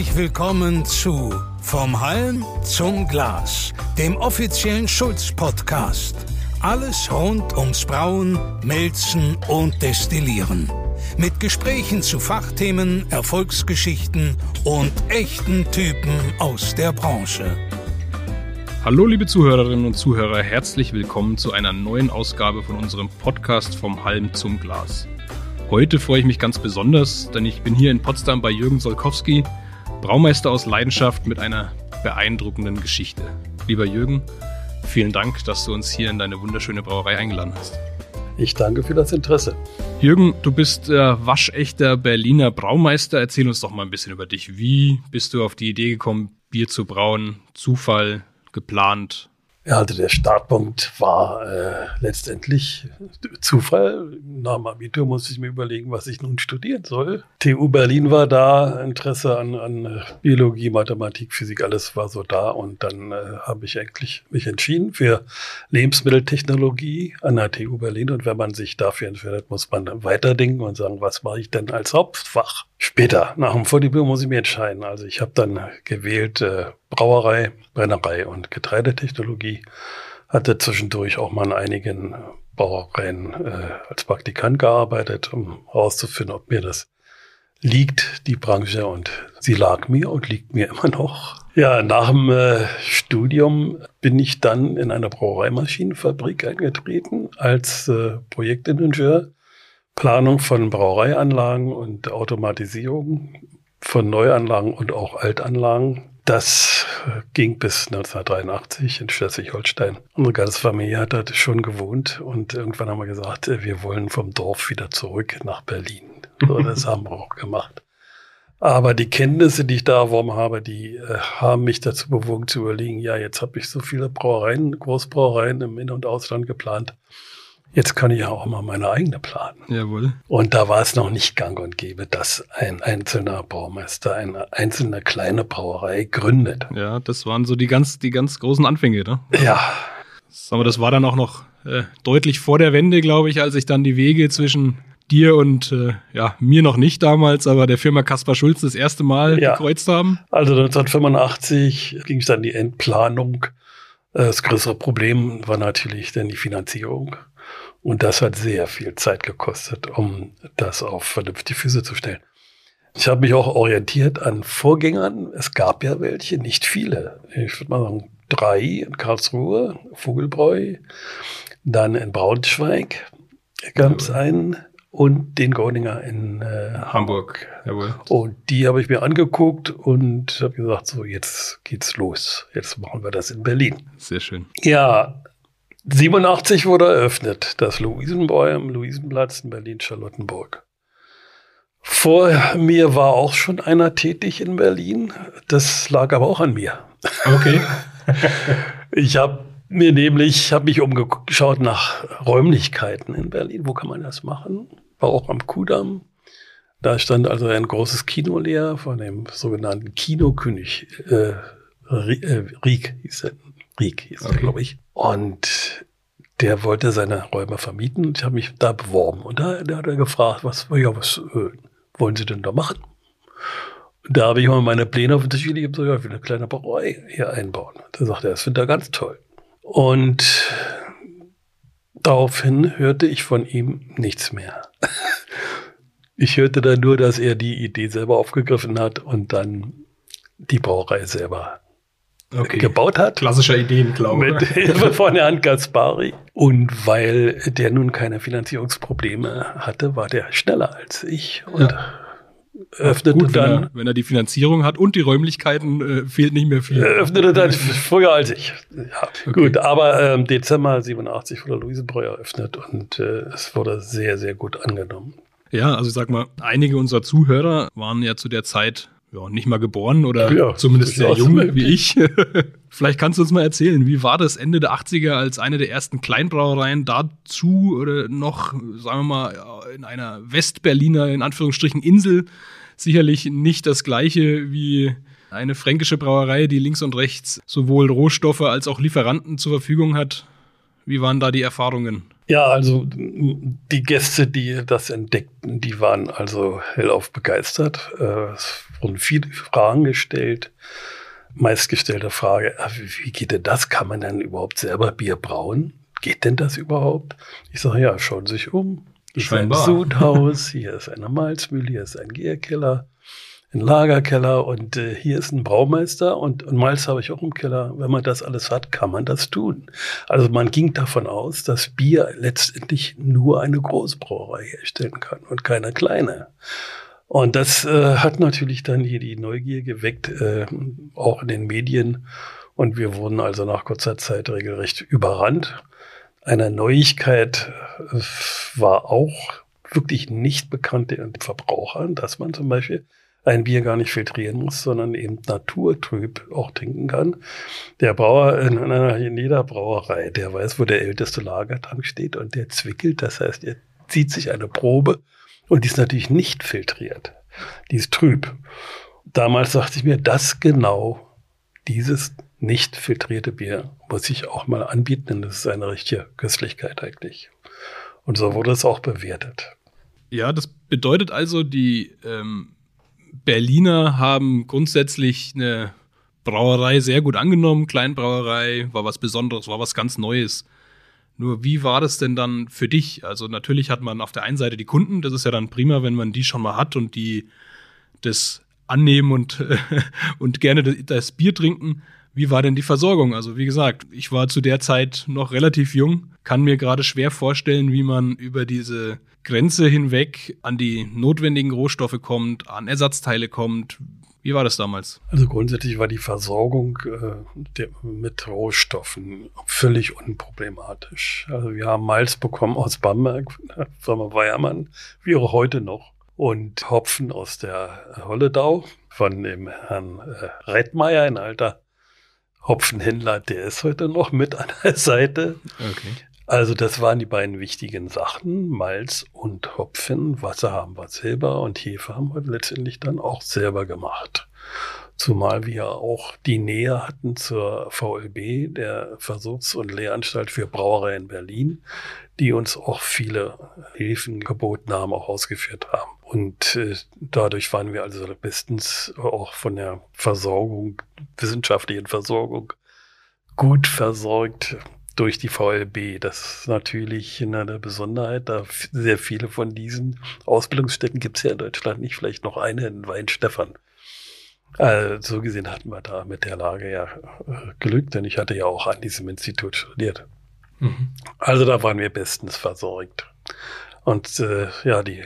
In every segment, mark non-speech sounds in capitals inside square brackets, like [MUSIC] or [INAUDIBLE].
Herzlich willkommen zu Vom Halm zum Glas, dem offiziellen Schulz-Podcast. Alles rund ums Brauen, Melzen und Destillieren. Mit Gesprächen zu Fachthemen, Erfolgsgeschichten und echten Typen aus der Branche. Hallo liebe Zuhörerinnen und Zuhörer, herzlich willkommen zu einer neuen Ausgabe von unserem Podcast Vom Halm zum Glas. Heute freue ich mich ganz besonders, denn ich bin hier in Potsdam bei Jürgen Solkowski, Braumeister aus Leidenschaft mit einer beeindruckenden Geschichte. Lieber Jürgen, vielen Dank, dass du uns hier in deine wunderschöne Brauerei eingeladen hast. Ich danke für das Interesse. Jürgen, du bist äh, waschechter Berliner Braumeister. Erzähl uns doch mal ein bisschen über dich. Wie bist du auf die Idee gekommen, Bier zu brauen? Zufall, geplant? Also der Startpunkt war äh, letztendlich Zufall. Nach dem Abitur musste ich mir überlegen, was ich nun studieren soll. TU Berlin war da, Interesse an, an Biologie, Mathematik, Physik, alles war so da. Und dann äh, habe ich eigentlich mich entschieden für Lebensmitteltechnologie an der TU Berlin. Und wenn man sich dafür entscheidet, muss man weiterdenken und sagen, was mache ich denn als Hauptfach? Später, nach dem Vordiplom muss ich mich entscheiden. Also ich habe dann gewählt äh, Brauerei, Brennerei und Getreidetechnologie. Hatte zwischendurch auch mal in einigen Brauereien äh, als Praktikant gearbeitet, um herauszufinden, ob mir das liegt, die Branche. Und sie lag mir und liegt mir [LAUGHS] immer noch. Ja, nach dem äh, Studium bin ich dann in einer Brauereimaschinenfabrik eingetreten als äh, Projektingenieur. Planung von Brauereianlagen und Automatisierung von Neuanlagen und auch Altanlagen. Das ging bis 1983 in Schleswig-Holstein. Unsere ganze Familie hat dort schon gewohnt und irgendwann haben wir gesagt, wir wollen vom Dorf wieder zurück nach Berlin. So, [LAUGHS] das haben wir auch gemacht. Aber die Kenntnisse, die ich da erworben habe, die äh, haben mich dazu bewogen zu überlegen, ja, jetzt habe ich so viele Brauereien, Großbrauereien im In- und Ausland geplant. Jetzt kann ich ja auch mal meine eigene planen. Jawohl. Und da war es noch nicht gang und gäbe, dass ein einzelner Baumeister eine einzelne kleine Brauerei gründet. Ja, das waren so die ganz, die ganz großen Anfänge, ne? Ja. Aber das war dann auch noch äh, deutlich vor der Wende, glaube ich, als sich dann die Wege zwischen dir und äh, ja, mir noch nicht damals, aber der Firma Kaspar Schulz das erste Mal ja. gekreuzt haben. Also 1985 ging es dann die Endplanung. Äh, das größere Problem war natürlich dann die Finanzierung. Und das hat sehr viel Zeit gekostet, um das auf vernünftige Füße zu stellen. Ich habe mich auch orientiert an Vorgängern. Es gab ja welche, nicht viele. Ich würde mal sagen, drei in Karlsruhe, Vogelbräu, dann in Braunschweig gab es einen und den Gordinger in äh, Hamburg. Jawohl. Und die habe ich mir angeguckt und habe gesagt, so jetzt geht's los. Jetzt machen wir das in Berlin. Sehr schön. Ja, 87 wurde eröffnet, das Luisenbräu am Luisenplatz in Berlin-Charlottenburg. Vor mir war auch schon einer tätig in Berlin. Das lag aber auch an mir. Okay. [LAUGHS] ich habe mir nämlich, habe mich umgeschaut nach Räumlichkeiten in Berlin. Wo kann man das machen? War auch am Kudamm. Da stand also ein großes Kino leer von dem sogenannten Kinokönig äh, Rieck hieß er. Rieck okay. glaube ich. Und der wollte seine Räume vermieten. Ich habe mich da beworben. Und da, da hat er gefragt, was, ja, was äh, wollen Sie denn da machen? Und da habe ich mal meine Pläne auf den Tisch gelegt so, ja, ich will eine kleine Brauerei hier einbauen. Da sagte er, das findet er ganz toll. Und daraufhin hörte ich von ihm nichts mehr. [LAUGHS] Ich hörte dann nur, dass er die Idee selber aufgegriffen hat und dann die Brauerei selber okay. gebaut hat. Klassischer Ideenklau. Mit Hilfe von Herrn Gaspari. Und weil der nun keine Finanzierungsprobleme hatte, war der schneller als ich und ja. öffnete Gut, dann. Wenn er, wenn er, die Finanzierung hat und die Räumlichkeiten, äh, fehlt nicht mehr viel. Öffnete dann [LAUGHS] früher als ich. Ja, okay. Gut, aber ähm, Dezember 87 wurde Luisenbräu eröffnet und äh, es wurde sehr, sehr gut angenommen. Ja, also ich sag mal, einige unserer Zuhörer waren ja zu der Zeit ja, nicht mal geboren oder ja, zumindest sehr jung wie ich. [LAUGHS] Vielleicht kannst du uns mal erzählen, wie war das Ende der 80er als eine der ersten Kleinbrauereien dazu oder noch, sagen wir mal, in einer Westberliner, in Anführungsstrichen, Insel sicherlich nicht das gleiche wie eine fränkische Brauerei, die links und rechts sowohl Rohstoffe als auch Lieferanten zur Verfügung hat. Wie waren da die Erfahrungen? Ja, also die Gäste, die das entdeckten, die waren also hellauf begeistert. Äh, es wurden viele Fragen gestellt. Meistgestellte Frage, äh, wie geht denn das? Kann man denn überhaupt selber Bier brauen? Geht denn das überhaupt? Ich sage, ja, schauen Sie sich um. Hier ist ein Sudhaus, hier ist eine Malzmühle, hier ist ein Gärkeller ein Lagerkeller und äh, hier ist ein Braumeister und, und Malz habe ich auch im Keller. Wenn man das alles hat, kann man das tun. Also man ging davon aus, dass Bier letztendlich nur eine Großbrauerei herstellen kann und keine kleine. Und das äh, hat natürlich dann hier die Neugier geweckt, äh, auch in den Medien. Und wir wurden also nach kurzer Zeit regelrecht überrannt. Eine Neuigkeit äh, war auch wirklich nicht bekannt den Verbrauchern, dass man zum Beispiel ein Bier gar nicht filtrieren muss, sondern eben naturtrüb auch trinken kann. Der Brauer in einer in jeder Brauerei, der weiß, wo der älteste Lagertank steht und der zwickelt. Das heißt, er zieht sich eine Probe und die ist natürlich nicht filtriert. Die ist trüb. Damals dachte ich mir, das genau, dieses nicht filtrierte Bier muss ich auch mal anbieten, denn das ist eine richtige Köstlichkeit eigentlich. Und so wurde es auch bewertet. Ja, das bedeutet also, die ähm, Berliner haben grundsätzlich eine Brauerei sehr gut angenommen. Kleinbrauerei war was Besonderes, war was ganz Neues. Nur wie war das denn dann für dich? Also natürlich hat man auf der einen Seite die Kunden, das ist ja dann prima, wenn man die schon mal hat und die das annehmen und, [LAUGHS] und gerne das Bier trinken. Wie war denn die Versorgung? Also wie gesagt, ich war zu der Zeit noch relativ jung, kann mir gerade schwer vorstellen, wie man über diese Grenze hinweg an die notwendigen Rohstoffe kommt, an Ersatzteile kommt. Wie war das damals? Also grundsätzlich war die Versorgung äh, der, mit Rohstoffen völlig unproblematisch. Also wir haben Malz bekommen aus Bamberg, [LAUGHS] Firma Weiermann, wie auch heute noch. Und Hopfen aus der Holledau von dem Herrn äh, Reitmeier, ein alter Hopfenhändler, der ist heute noch mit an der Seite. Okay. Also das waren die beiden wichtigen Sachen, Malz und Hopfen. Wasser haben wir selber und Hefe haben wir letztendlich dann auch selber gemacht. Zumal wir auch die Nähe hatten zur VLB, der Versuchs- und Lehranstalt für Brauerei in Berlin, die uns auch viele Hilfen geboten haben, auch ausgeführt haben. Und äh, dadurch waren wir also bestens auch von der Versorgung, wissenschaftlichen Versorgung gut versorgt durch die VLB. Das ist natürlich eine Besonderheit, da sehr viele von diesen Ausbildungsstätten gibt es ja in Deutschland nicht, vielleicht noch eine in Weinstefan. Also so gesehen hatten wir da mit der Lage ja äh, Glück, denn ich hatte ja auch an diesem Institut studiert. Mhm. Also da waren wir bestens versorgt. Und äh, ja, die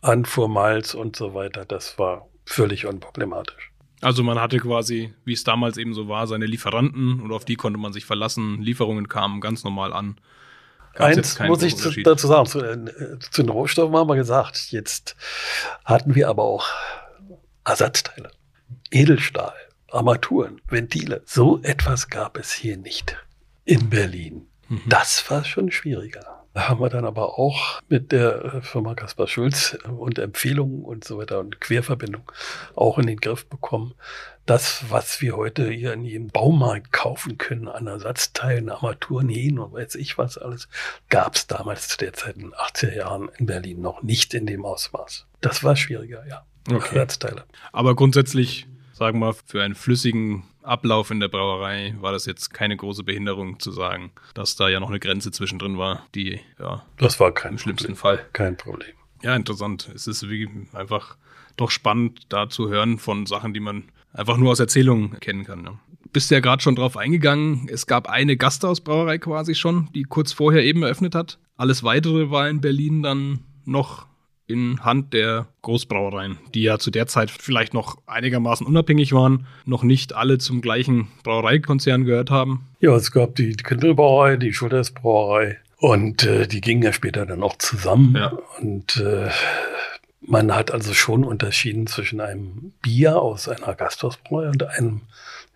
Anfuhr Malz und so weiter, das war völlig unproblematisch. Also man hatte quasi, wie es damals eben so war, seine Lieferanten und auf die konnte man sich verlassen. Lieferungen kamen ganz normal an. Gab's Eins muss ich zu, dazu sagen, zu, äh, zu, den Rohstoffen haben wir gesagt, jetzt hatten wir aber auch Ersatzteile, Edelstahl, Armaturen, Ventile. So etwas gab es hier nicht in Berlin. Mhm. Das war schon schwieriger haben wir dann aber auch mit der äh, Firma Kaspar Schulz und Empfehlungen und so weiter und Querverbindung auch in den Griff bekommen. Das, was wir heute hier in jedem Baumarkt kaufen können an Ersatzteilen, Armaturen, Hähnen und weiß ich was alles, gab es damals zu der Zeit in den 80er Jahren in Berlin noch nicht in dem Ausmaß. Das war schwieriger, ja. Okay. Ersatzteile. Aber grundsätzlich, sagen wir, für einen flüssigen Ablauf in der Brauerei war das jetzt keine große Behinderung zu sagen, dass da ja noch eine Grenze zwischendrin war, die ja das war kein im schlimmsten Fall kein Problem. Ja, interessant. Es ist wie einfach doch spannend, da zu hören von Sachen, die man einfach nur aus Erzählungen kennen kann. Ne? Bist ja gerade schon drauf eingegangen. Es gab eine Gasthausbrauerei quasi schon, die kurz vorher eben eröffnet hat. Alles weitere war in Berlin dann noch in Hand der Großbrauereien, die ja zu der Zeit vielleicht noch einigermaßen unabhängig waren, noch nicht alle zum gleichen Brauereikonzern gehört haben. Ja, es gab die Kindelbrauerei, die Schultersbrauerei und äh, die gingen ja später dann auch zusammen. Ja. Und äh, man hat also schon unterschieden zwischen einem Bier aus einer Gasthausbrauerei und einem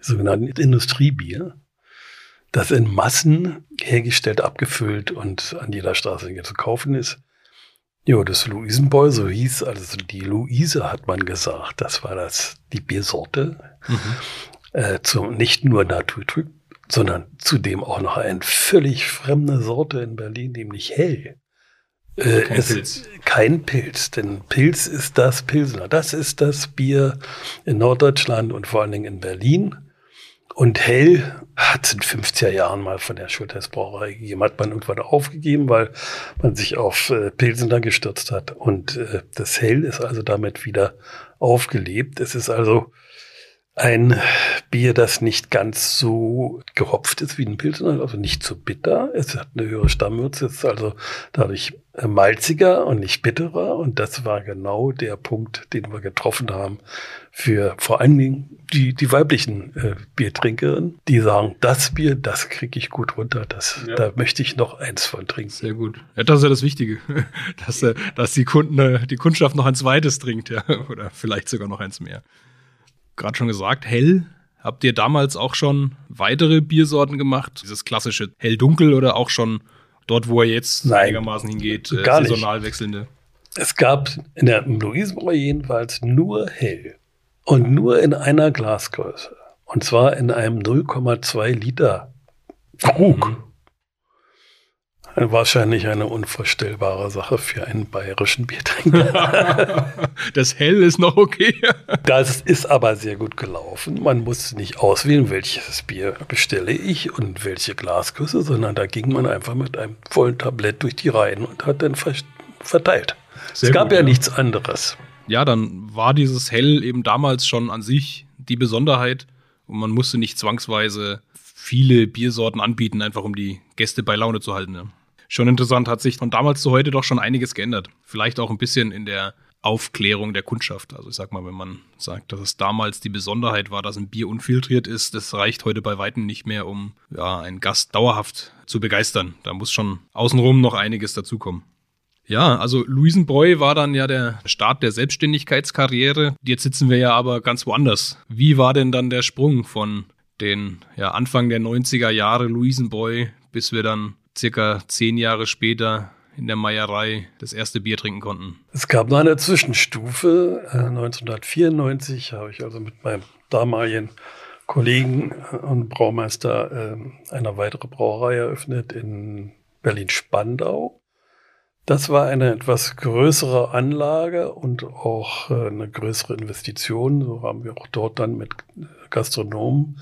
sogenannten Industriebier, das in Massen hergestellt, abgefüllt und an jeder Straße zu kaufen ist. Ja, das Luisenboy, so hieß, also die Luise hat man gesagt, das war das, die Biersorte. Mhm. Äh, zum, nicht nur naturtrüb, sondern zudem auch noch eine völlig fremde Sorte in Berlin, nämlich hell. Äh, kein, Pilz. kein Pilz, denn Pilz ist das Pilsner. Das ist das Bier in Norddeutschland und vor allen Dingen in Berlin. Und Hell hat in 50er Jahren mal von der Schultes Brauerei gegeben, hat man irgendwann aufgegeben, weil man sich auf äh, Pilsener gestürzt hat. Und äh, das Hell ist also damit wieder aufgelebt. Es ist also ein Bier, das nicht ganz so gehopft ist wie ein Pilsner, also nicht so bitter. Es hat eine höhere Stammwürze, ist also dadurch malziger und nicht bitterer. Und das war genau der Punkt, den wir getroffen haben für vor allen Dingen die, die weiblichen äh, Biertrinkerinnen, die sagen, das Bier, das kriege ich gut runter, das, ja. da möchte ich noch eins von trinken. Sehr gut. Ja, das ist ja das Wichtige, [LAUGHS] dass, äh, dass die, Kunden, äh, die Kundschaft noch ein zweites trinkt, ja, [LAUGHS] oder vielleicht sogar noch eins mehr gerade schon gesagt, hell. Habt ihr damals auch schon weitere Biersorten gemacht? Dieses klassische hell-dunkel oder auch schon dort, wo er jetzt Nein, einigermaßen hingeht, äh, gar saisonal nicht. wechselnde? Es gab in der Luisenbräu jedenfalls nur hell und nur in einer Glasgröße. Und zwar in einem 0,2 Liter Krug. Mhm. [LAUGHS] Wahrscheinlich eine unvorstellbare Sache für einen bayerischen Biertrinker. [LAUGHS] das Hell ist noch okay. [LAUGHS] das ist aber sehr gut gelaufen. Man musste nicht auswählen, welches Bier bestelle ich und welche Glasküsse, sondern da ging man einfach mit einem vollen Tablett durch die Reihen und hat dann verteilt. Sehr es gab gut, ja, ja nichts anderes. Ja, dann war dieses Hell eben damals schon an sich die Besonderheit und man musste nicht zwangsweise viele Biersorten anbieten, einfach um die Gäste bei Laune zu halten. Ja schon interessant, hat sich von damals zu heute doch schon einiges geändert. Vielleicht auch ein bisschen in der Aufklärung der Kundschaft. Also ich sag mal, wenn man sagt, dass es damals die Besonderheit war, dass ein Bier unfiltriert ist, das reicht heute bei weitem nicht mehr, um ja, einen Gast dauerhaft zu begeistern. Da muss schon außenrum noch einiges dazukommen. Ja, also Luisenbräu war dann ja der Start der Selbstständigkeitskarriere. Jetzt sitzen wir ja aber ganz woanders. Wie war denn dann der Sprung von den ja, Anfang der 90er Jahre Luisenbräu, bis wir dann circa zehn Jahre später in der Meierei das erste Bier trinken konnten. Es gab noch eine Zwischenstufe. 1994 äh, habe ich also mit meinem damaligen Kollegen und Braumeister äh, eine weitere Brauerei eröffnet in Berlin-Spandau. Das war eine etwas größere Anlage und auch äh, eine größere Investition. So haben wir auch dort dann mit Gastronomen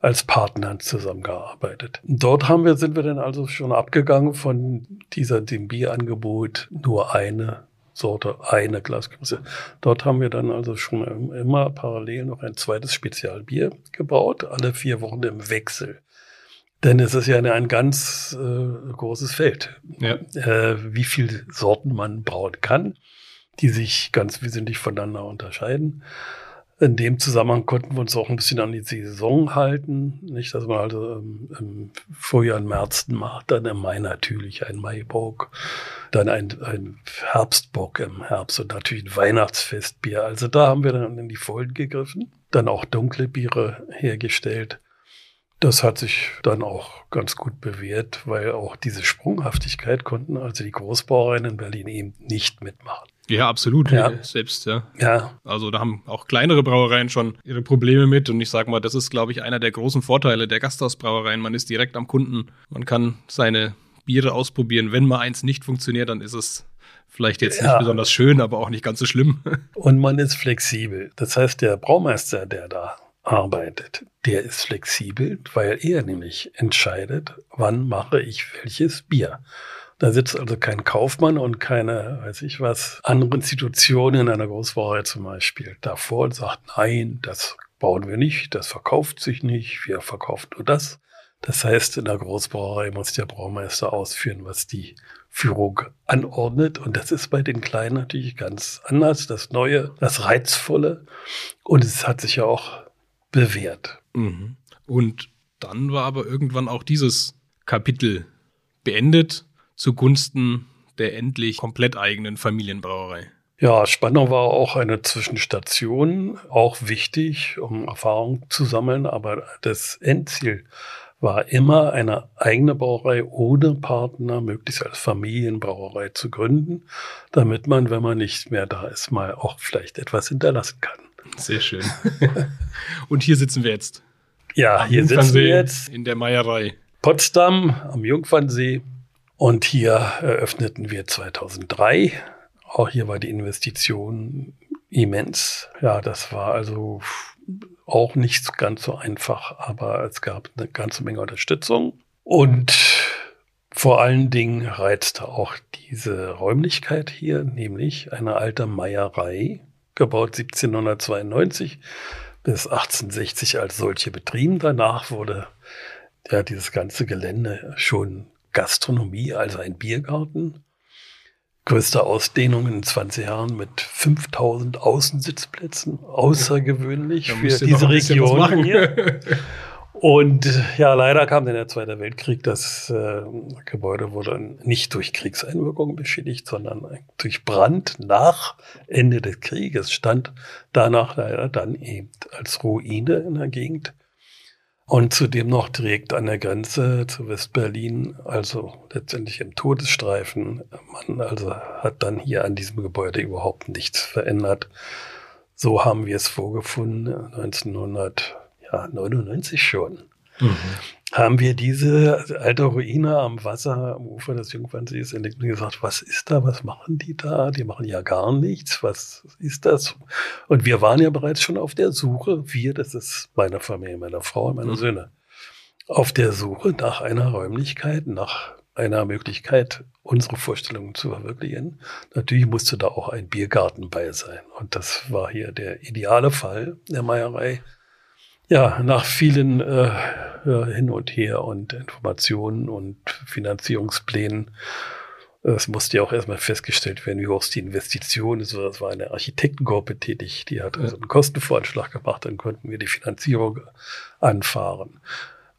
als Partnern zusammengearbeitet. Dort haben wir, sind wir dann also schon abgegangen von dieser, dem Bierangebot nur eine Sorte, eine Glasgröße. Dort haben wir dann also schon immer parallel noch ein zweites Spezialbier gebaut, alle vier Wochen im Wechsel. Denn es ist ja ein ganz äh, großes Feld, ja. äh, wie viele Sorten man brauen kann, die sich ganz wesentlich voneinander unterscheiden. In dem Zusammenhang konnten wir uns auch ein bisschen an die Saison halten. Nicht, dass man also im, im Frühjahr, im März macht, dann im Mai natürlich ein Maibock, dann ein, ein Herbstbock im Herbst und natürlich ein Weihnachtsfestbier. Also da haben wir dann in die Vollen gegriffen, dann auch dunkle Biere hergestellt. Das hat sich dann auch ganz gut bewährt, weil auch diese Sprunghaftigkeit konnten also die Großbauereien in Berlin eben nicht mitmachen. Ja, absolut. Ja. Selbst, ja. ja. Also da haben auch kleinere Brauereien schon ihre Probleme mit. Und ich sage mal, das ist, glaube ich, einer der großen Vorteile der Gasthausbrauereien. Man ist direkt am Kunden. Man kann seine Biere ausprobieren. Wenn mal eins nicht funktioniert, dann ist es vielleicht jetzt ja. nicht besonders schön, aber auch nicht ganz so schlimm. [LAUGHS] Und man ist flexibel. Das heißt, der Braumeister, der da arbeitet, der ist flexibel, weil er nämlich entscheidet, wann mache ich welches Bier. Da sitzt also kein Kaufmann und keine, weiß ich was, andere Institutionen in einer Großbrauerei zum Beispiel davor und sagt, nein, das bauen wir nicht, das verkauft sich nicht, wir verkaufen nur das. Das heißt, in der Großbrauerei muss der Braumeister ausführen, was die Führung anordnet. Und das ist bei den Kleinen natürlich ganz anders. Das Neue, das Reizvolle. Und es hat sich ja auch bewährt. Mhm. Und dann war aber irgendwann auch dieses Kapitel beendet zugunsten der endlich komplett eigenen Familienbrauerei. Ja, Spannung war auch eine Zwischenstation, auch wichtig, um Erfahrung zu sammeln, aber das Endziel war immer eine eigene Brauerei ohne Partner, möglichst als Familienbrauerei zu gründen, damit man, wenn man nicht mehr da ist, mal auch vielleicht etwas hinterlassen kann. Sehr schön. [LAUGHS] Und hier sitzen wir jetzt. Ja, hier sitzen wir jetzt. In der Meierei. Potsdam am Jungfernsee. Und hier eröffneten wir 2003. Auch hier war die Investition immens. Ja, das war also auch nicht ganz so einfach, aber es gab eine ganze Menge Unterstützung. Und vor allen Dingen reizte auch diese Räumlichkeit hier, nämlich eine alte Meierei, gebaut 1792 bis 1860 als solche betrieben. Danach wurde ja dieses ganze Gelände schon Gastronomie, also ein Biergarten. Größte Ausdehnung in 20 Jahren mit 5000 Außensitzplätzen. Außergewöhnlich für diese Region hier. Und ja, leider kam dann der Zweite Weltkrieg. Das äh, Gebäude wurde nicht durch Kriegseinwirkungen beschädigt, sondern durch Brand nach Ende des Krieges stand danach leider dann eben als Ruine in der Gegend. Und zudem noch direkt an der Grenze zu Westberlin, also letztendlich im Todesstreifen. Man also hat dann hier an diesem Gebäude überhaupt nichts verändert. So haben wir es vorgefunden 1900 ja, 99 schon, mhm. Haben wir diese alte Ruine am Wasser, am Ufer des Jungfernsees entdeckt und gesagt, was ist da, was machen die da? Die machen ja gar nichts, was ist das? Und wir waren ja bereits schon auf der Suche, wir, das ist meine Familie, meine Frau und meine mhm. Söhne, auf der Suche nach einer Räumlichkeit, nach einer Möglichkeit, unsere Vorstellungen zu verwirklichen. Natürlich musste da auch ein Biergarten bei sein. Und das war hier der ideale Fall der Meierei ja, nach vielen äh, hin und her und Informationen und Finanzierungsplänen. Es musste ja auch erstmal festgestellt werden, wie hoch ist die Investition ist. Das war eine Architektengruppe tätig, die hat also einen Kostenvoranschlag gemacht, dann konnten wir die Finanzierung anfahren.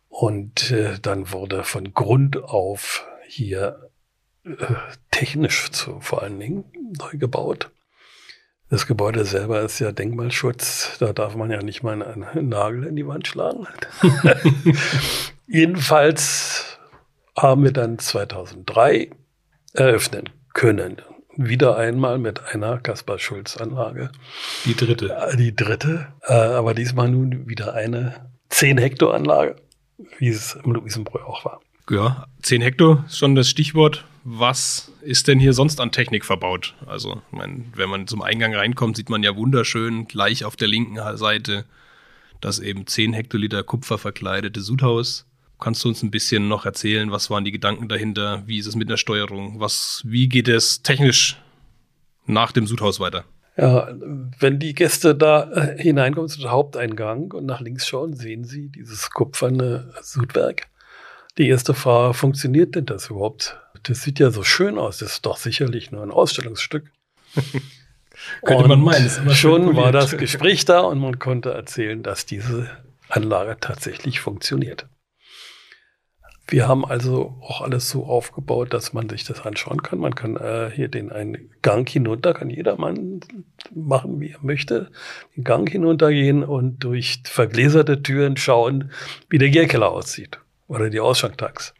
Und äh, dann wurde von Grund auf hier äh, technisch zu, vor allen Dingen neu gebaut. Das Gebäude selber ist ja Denkmalschutz. Da darf man ja nicht mal einen Nagel in die Wand schlagen. [LAUGHS] Jedenfalls haben wir dann 2003 eröffnen können. Wieder einmal mit einer Kaspar-Schulz-Anlage. Die dritte. Die dritte, äh, aber diesmal nun wieder eine 10 Hektar Anlage, wie es im Luisenbräu auch war. Ja, 10 Hektar ist schon das Stichwort. Was ist denn hier sonst an Technik verbaut? Also, mein, wenn man zum Eingang reinkommt, sieht man ja wunderschön gleich auf der linken Seite das eben 10 Hektoliter Kupfer verkleidete Sudhaus. Kannst du uns ein bisschen noch erzählen, was waren die Gedanken dahinter? Wie ist es mit der Steuerung? Was, wie geht es technisch nach dem Sudhaus weiter? Ja, wenn die Gäste da äh, hineinkommen zu dem Haupteingang und nach links schauen, sehen sie dieses kupferne Sudwerk. Die erste Frage, funktioniert denn das überhaupt? Das sieht ja so schön aus. Das ist doch sicherlich nur ein Ausstellungsstück. [LAUGHS] Könnte man meinen. Schon war das Gespräch da und man konnte erzählen, dass diese Anlage tatsächlich funktioniert. Wir haben also auch alles so aufgebaut, dass man sich das anschauen kann. Man kann äh, hier den einen Gang hinunter, kann jedermann machen, wie er möchte, den Gang hinuntergehen und durch vergläserte Türen schauen, wie der Gärkeller aussieht oder die Ausschanktags.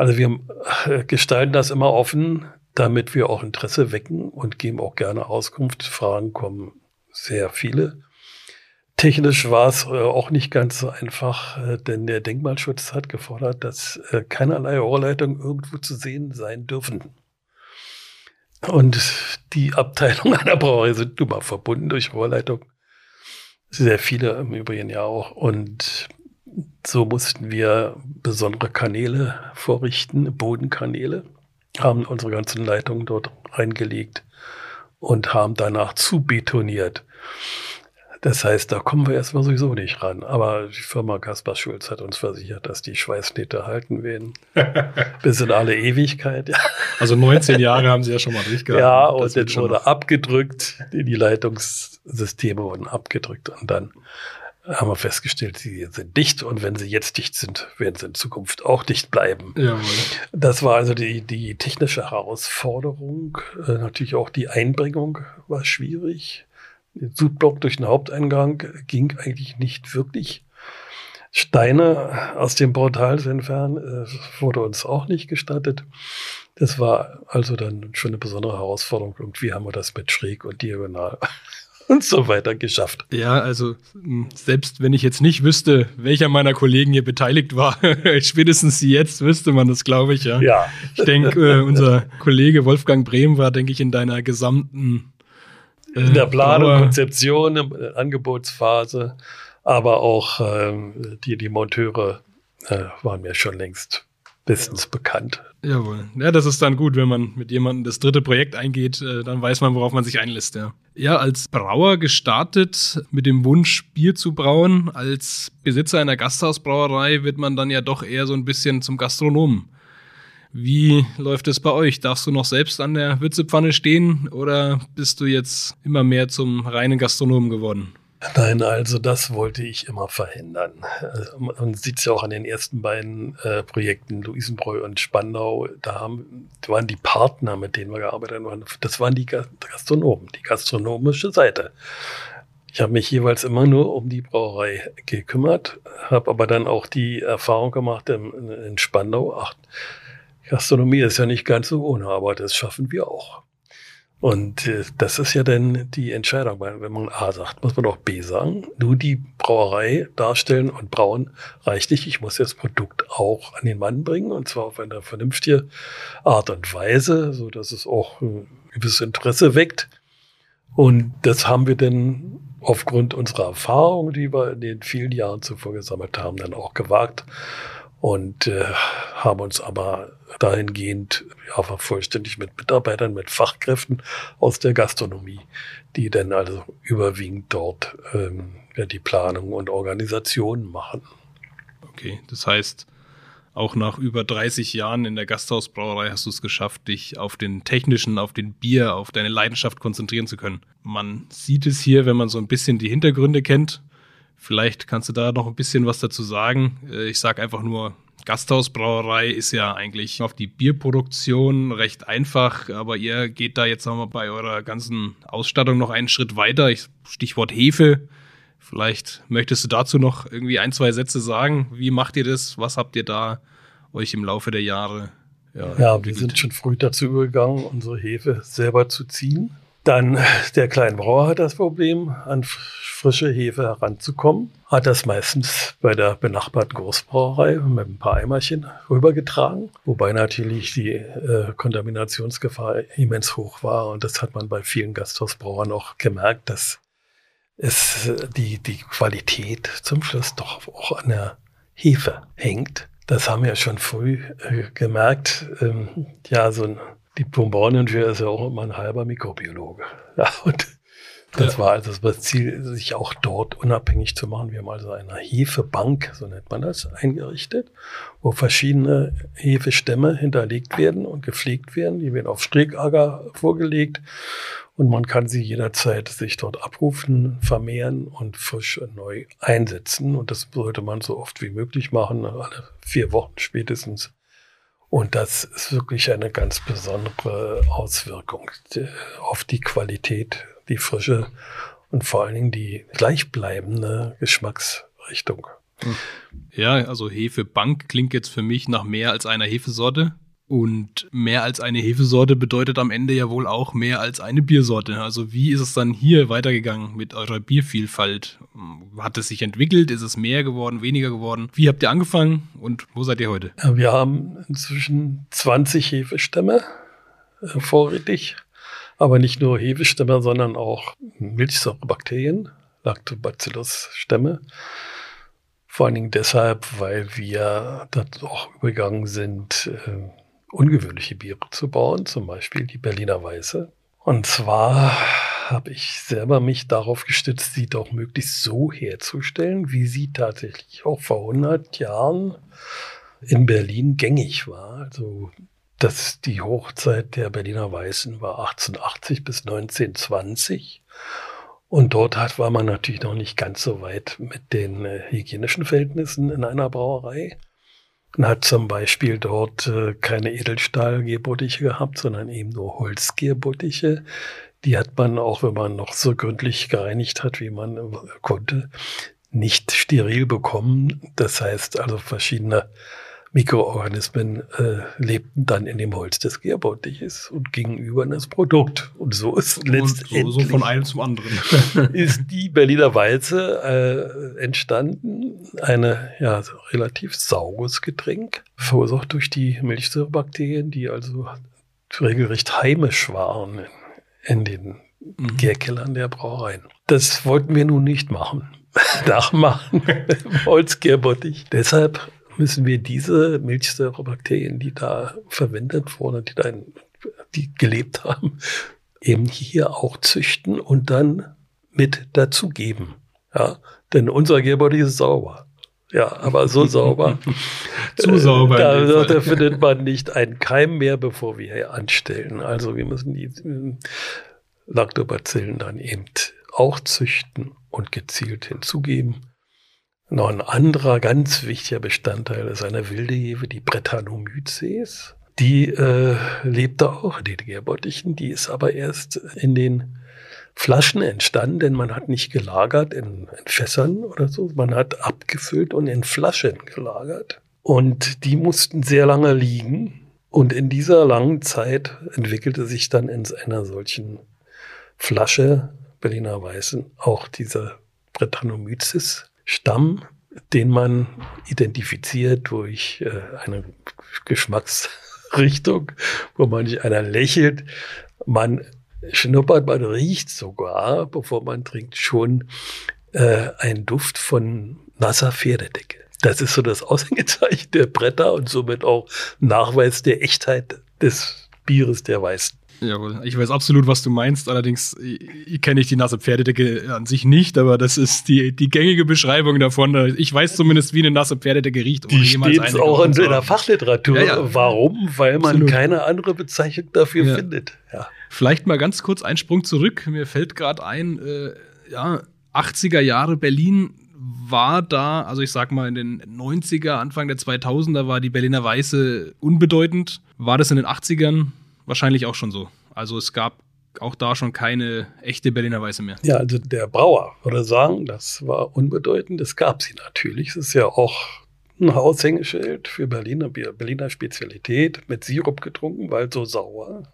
Also wir äh, gestalten das immer offen, damit wir auch Interesse wecken und geben auch gerne Auskunft. Fragen kommen sehr viele. Technisch war es äh, auch nicht ganz so einfach, äh, denn der Denkmalschutz hat gefordert, dass keinerlei Rohrleitungen irgendwo zu sehen sein dürfen. Und die Abteilungen [LAUGHS] einer Brauerei sind nun mal verbunden durch Rohrleitung. Sehr viele im Übrigen ja auch. Und so mussten wir besondere Kanäle vorrichten, Bodenkanäle, haben unsere ganzen Leitungen dort reingelegt und haben danach zubetoniert. Das heißt, da kommen wir erstmal sowieso nicht ran. Aber die Firma Kaspar Schulz hat uns versichert, dass die Schweißnähte halten werden. [LAUGHS] Bis in alle Ewigkeit. Also 19 Jahre haben sie ja schon mal durchgehalten. Ja, und dann wurde abgedrückt. Die Leitungssysteme wurden abgedrückt und dann haben wir festgestellt, sie sind dicht und wenn sie jetzt dicht sind, werden sie in Zukunft auch dicht bleiben. Jawohl. Das war also die, die technische Herausforderung. Äh, natürlich auch die Einbringung war schwierig. Der Südblock durch den Haupteingang ging eigentlich nicht wirklich. Steine aus dem Portal zu entfernen, äh, wurde uns auch nicht gestattet. Das war also dann schon eine besondere Herausforderung. Irgendwie haben wir das mit schräg und diagonal und so weiter geschafft. Ja, also hm, selbst wenn ich jetzt nicht wüsste, welcher meiner Kollegen hier beteiligt war, [LAUGHS] spätestens jetzt wüsste man das, glaube ich, ja. Ja. Ich denke, äh, unser Kollege Wolfgang Brehm war, denke ich, in deiner gesamten äh, in der Planung, Konzeption, äh, Angebotsphase, aber auch ähm, die, die Monteure äh, waren mir schon längst bestens bekannt. Jawohl. Ja, das ist dann gut, wenn man mit jemandem das dritte Projekt eingeht, äh, dann weiß man, worauf man sich einlässt, ja. Ja, als Brauer gestartet mit dem Wunsch, Bier zu brauen. Als Besitzer einer Gasthausbrauerei wird man dann ja doch eher so ein bisschen zum Gastronomen. Wie läuft es bei euch? Darfst du noch selbst an der Würzepfanne stehen oder bist du jetzt immer mehr zum reinen Gastronomen geworden? Nein, also das wollte ich immer verhindern. Äh, man sieht es ja auch an den ersten beiden äh, Projekten, Luisenbräu und Spandau, da haben, waren die Partner, mit denen wir gearbeitet haben, das waren die Gastronomen, die gastronomische Seite. Ich habe mich jeweils immer nur um die Brauerei gekümmert, habe aber dann auch die Erfahrung gemacht in, in Spandau, ach, Gastronomie ist ja nicht ganz so ohne, aber das schaffen wir auch. Und äh, das ist ja dann die Entscheidung, weil wenn man A sagt, muss man auch B sagen. Nur die Brauerei darstellen und brauen reicht nicht. Ich muss das Produkt auch an den Mann bringen und zwar auf eine vernünftige Art und Weise, so dass es auch ein gewisses Interesse weckt. Und das haben wir dann aufgrund unserer Erfahrung, die wir in den vielen Jahren zuvor gesammelt haben, dann auch gewagt und äh, haben uns aber dahingehend ja, vervollständigt mit Mitarbeitern, mit Fachkräften aus der Gastronomie, die dann also überwiegend dort ähm, die Planung und Organisation machen. Okay, das heißt, auch nach über 30 Jahren in der Gasthausbrauerei hast du es geschafft, dich auf den technischen, auf den Bier, auf deine Leidenschaft konzentrieren zu können. Man sieht es hier, wenn man so ein bisschen die Hintergründe kennt. Vielleicht kannst du da noch ein bisschen was dazu sagen. Äh, ich sage einfach nur, Gasthausbrauerei ist ja eigentlich auf die Bierproduktion recht einfach, aber ihr geht da jetzt nochmal bei eurer ganzen Ausstattung noch einen Schritt weiter. Stichwort Hefe. Vielleicht möchtest du dazu noch irgendwie ein, zwei Sätze sagen. Wie macht ihr das? Was habt ihr da euch im Laufe der Jahre? Ja, ja wir sind schon früh dazu übergegangen, unsere Hefe selber zu ziehen. Dann der Kleinbrauer hat das Problem, an frische Hefe heranzukommen. Hat das meistens bei der benachbarten Großbrauerei mit ein paar Eimerchen rübergetragen. Wobei natürlich die äh, Kontaminationsgefahr immens hoch war. Und das hat man bei vielen Gasthausbrauern auch gemerkt, dass es die, die Qualität zum Schluss doch auch an der Hefe hängt. Das haben wir schon früh äh, gemerkt. Ähm, ja, so ein Diplom-Bauerningenieur ist ja auch immer ein halber Mikrobiologe. [LAUGHS] Ja, und das ja. war also das Ziel, sich auch dort unabhängig zu machen. Wir haben also eine Hefebank, so nennt man das, eingerichtet, wo verschiedene Hefestämme hinterlegt werden und gepflegt werden. Die werden auf Stregager vorgelegt und man kann sie jederzeit sich dort abrufen, vermehren und frisch und neu einsetzen. Und das sollte man so oft wie möglich machen, alle vier Wochen spätestens. Und das ist wirklich eine ganz besondere Auswirkung auf die Qualität die frische und vor allen Dingen die gleichbleibende Geschmacksrichtung. Ja, also Hefebank klingt jetzt für mich nach mehr als einer Hefesorte. Und mehr als eine Hefesorte bedeutet am Ende ja wohl auch mehr als eine Biersorte. Also wie ist es dann hier weitergegangen mit eurer Biervielfalt? Hat es sich entwickelt? Ist es mehr geworden, weniger geworden? Wie habt ihr angefangen und wo seid ihr heute? Wir haben inzwischen 20 Hefestämme äh, vorrätig aber nicht nur Hefestämme, sondern auch Milchsäurebakterien, Lactobacillus-Stämme. Vor allen Dingen deshalb, weil wir dazu auch übergegangen sind, äh, ungewöhnliche Biere zu bauen, zum Beispiel die Berliner Weiße. Und zwar habe ich selber mich darauf gestützt, sie doch möglichst so herzustellen, wie sie tatsächlich auch vor 100 Jahren in Berlin gängig war. Also dass die Hochzeit der Berliner Weißen war 1880 bis 1920. Und dort hat, war man natürlich noch nicht ganz so weit mit den äh, hygienischen Verhältnissen in einer Brauerei. Man hat zum Beispiel dort äh, keine Edelstahlgierbottiche gehabt, sondern eben nur Holzgierbottiche. Die hat man auch, wenn man noch so gründlich gereinigt hat, wie man äh, konnte, nicht steril bekommen. Das heißt also verschiedene Mikroorganismen äh, lebten dann in dem Holz des Gärbottiches und gingen über in das Produkt. Und so ist letztendlich so, so von einem zum anderen [LAUGHS] ist die Berliner Weize äh, entstanden, eine ja relativ saures Getränk, verursacht durch die Milchsäurebakterien, die also regelrecht heimisch waren in den mhm. Gärkellern der Brauereien. Das wollten wir nun nicht machen. [LAUGHS] Nachmachen [LAUGHS] Holzgärbottich. Deshalb müssen wir diese Milchsäurebakterien, die da verwendet wurden, die da die gelebt haben, eben hier auch züchten und dann mit dazugeben. Ja, denn unser Gärbody ist sauber. Ja, aber so sauber. [LAUGHS] Zu sauber. Äh, da, da findet man nicht einen Keim mehr, bevor wir hier anstellen. Also wir müssen die äh, Lactobacillen dann eben auch züchten und gezielt hinzugeben. Noch ein anderer ganz wichtiger Bestandteil ist eine wilde Hefe, die Brettanomyces. Die äh, lebte auch in den Gärbottichen, die ist aber erst in den Flaschen entstanden, denn man hat nicht gelagert in, in Fässern oder so, man hat abgefüllt und in Flaschen gelagert. Und die mussten sehr lange liegen. Und in dieser langen Zeit entwickelte sich dann in einer solchen Flasche Berliner Weißen auch dieser Brettanomyces Stamm, den man identifiziert durch äh, eine Geschmacksrichtung, wo manch einer lächelt. Man schnuppert, man riecht sogar, bevor man trinkt, schon äh, einen Duft von nasser Pferdedecke. Das ist so das Aushängezeichen der Bretter und somit auch Nachweis der Echtheit des Bieres der Weißen. Jawohl, ich weiß absolut, was du meinst. Allerdings kenne ich die nasse Pferdedecke an sich nicht, aber das ist die, die gängige Beschreibung davon. Ich weiß zumindest, wie eine nasse Pferdedecke riecht. Die steht auch in der Fachliteratur. Ja, ja. Warum? Weil man absolut. keine andere Bezeichnung dafür ja. findet. Ja. Vielleicht mal ganz kurz ein Sprung zurück. Mir fällt gerade ein, äh, ja, 80er Jahre Berlin war da, also ich sag mal in den 90er, Anfang der 2000er war die Berliner Weiße unbedeutend. War das in den 80ern? Wahrscheinlich auch schon so. Also es gab auch da schon keine echte Berliner Weiße mehr. Ja, also der Brauer würde sagen, das war unbedeutend. Es gab sie natürlich. Es ist ja auch ein Aushängeschild für Berliner Berliner Spezialität mit Sirup getrunken, weil so sauer.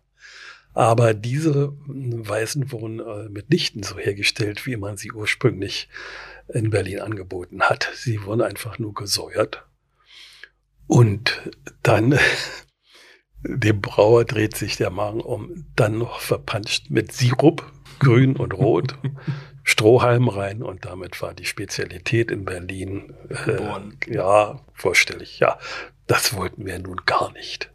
Aber diese Weißen wurden äh, mitnichten so hergestellt, wie man sie ursprünglich in Berlin angeboten hat. Sie wurden einfach nur gesäuert. Und dann dem Brauer dreht sich der Magen um, dann noch verpanscht mit Sirup, grün und rot, [LAUGHS] Strohhalm rein und damit war die Spezialität in Berlin äh, ja vorstellig. Ja, das wollten wir nun gar nicht.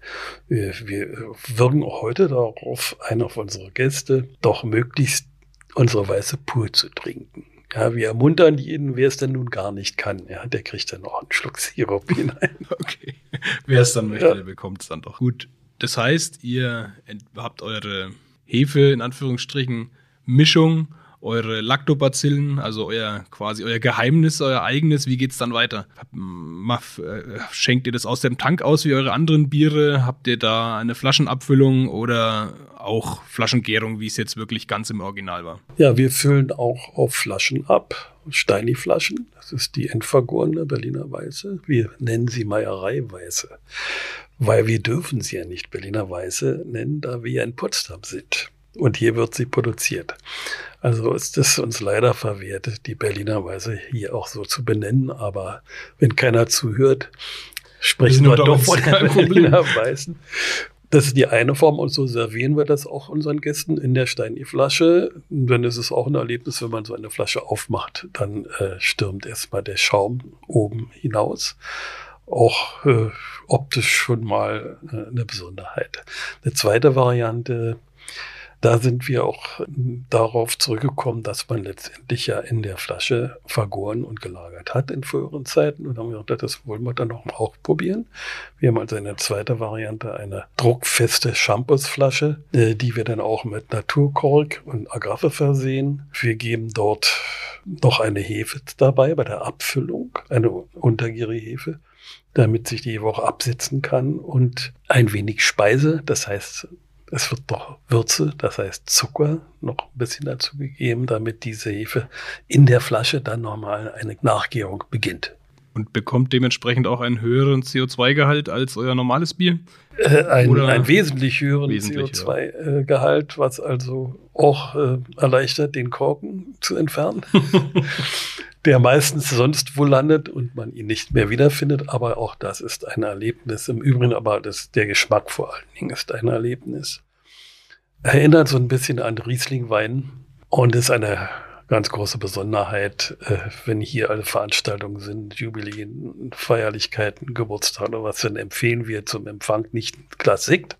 Wir, wir wirken heute darauf, einer von unseren Gäste doch möglichst unsere Weiße pur zu trinken. Ja, wir ermuntern jeden, wer es denn nun gar nicht kann. Ja, der kriegt dann noch einen Schluck Sirup [LAUGHS] hinein. Okay. Wer es dann möchte, ja. der bekommt es dann doch. Gut. Das heißt, ihr habt eure Hefe, in Anführungsstrichen, Mischung, eure Lactobacillen, also euer quasi euer Geheimnis, euer eigenes, wie geht's dann weiter? Äh, schenkt ihr das aus dem Tank aus wie eure anderen Biere? Habt ihr da eine Flaschenabfüllung oder auch Flaschengärung, wie es jetzt wirklich ganz im Original war? Ja, wir füllen auch auf Flaschen ab. Steini-Flaschen, das ist die endvergorene Berliner Weiße. Wir nennen sie Meierei-Weiße weil wir dürfen sie ja nicht Berliner Weiße nennen, da wir ja in Potsdam sind. Und hier wird sie produziert. Also ist es uns leider verwehrt, die Berliner Weiße hier auch so zu benennen. Aber wenn keiner zuhört, sprechen wir doch von der Berliner Weißen. Das ist die eine Form und so servieren wir das auch unseren Gästen in der Steini-Flasche. Ist es auch ein Erlebnis, wenn man so eine Flasche aufmacht, dann äh, stürmt erstmal der Schaum oben hinaus auch äh, optisch schon mal äh, eine Besonderheit. Eine zweite Variante, da sind wir auch darauf zurückgekommen, dass man letztendlich ja in der Flasche vergoren und gelagert hat in früheren Zeiten. Und haben wir gedacht, das wollen wir dann noch auch probieren. Wir haben also eine zweite Variante, eine druckfeste Shampoosflasche, äh, die wir dann auch mit Naturkork und Agraffe versehen. Wir geben dort noch eine Hefe dabei bei der Abfüllung, eine untergärige Hefe damit sich die Woche absetzen kann und ein wenig Speise, das heißt, es wird noch Würze, das heißt Zucker, noch ein bisschen dazu gegeben, damit diese Hefe in der Flasche dann nochmal eine Nachgärung beginnt. Und bekommt dementsprechend auch einen höheren CO2-Gehalt als euer normales Bier? Äh, ein, ein, wesentlich höheren CO2-Gehalt, was also auch äh, erleichtert, den Korken zu entfernen, [LAUGHS] der meistens sonst wo landet und man ihn nicht mehr wiederfindet. Aber auch das ist ein Erlebnis. Im Übrigen aber das, der Geschmack vor allen Dingen ist ein Erlebnis. Erinnert so ein bisschen an Riesling-Wein und ist eine ganz große Besonderheit, äh, wenn hier alle Veranstaltungen sind, Jubiläen, Feierlichkeiten, Geburtstage oder was, dann empfehlen wir zum Empfang nicht ein Glas Sekt,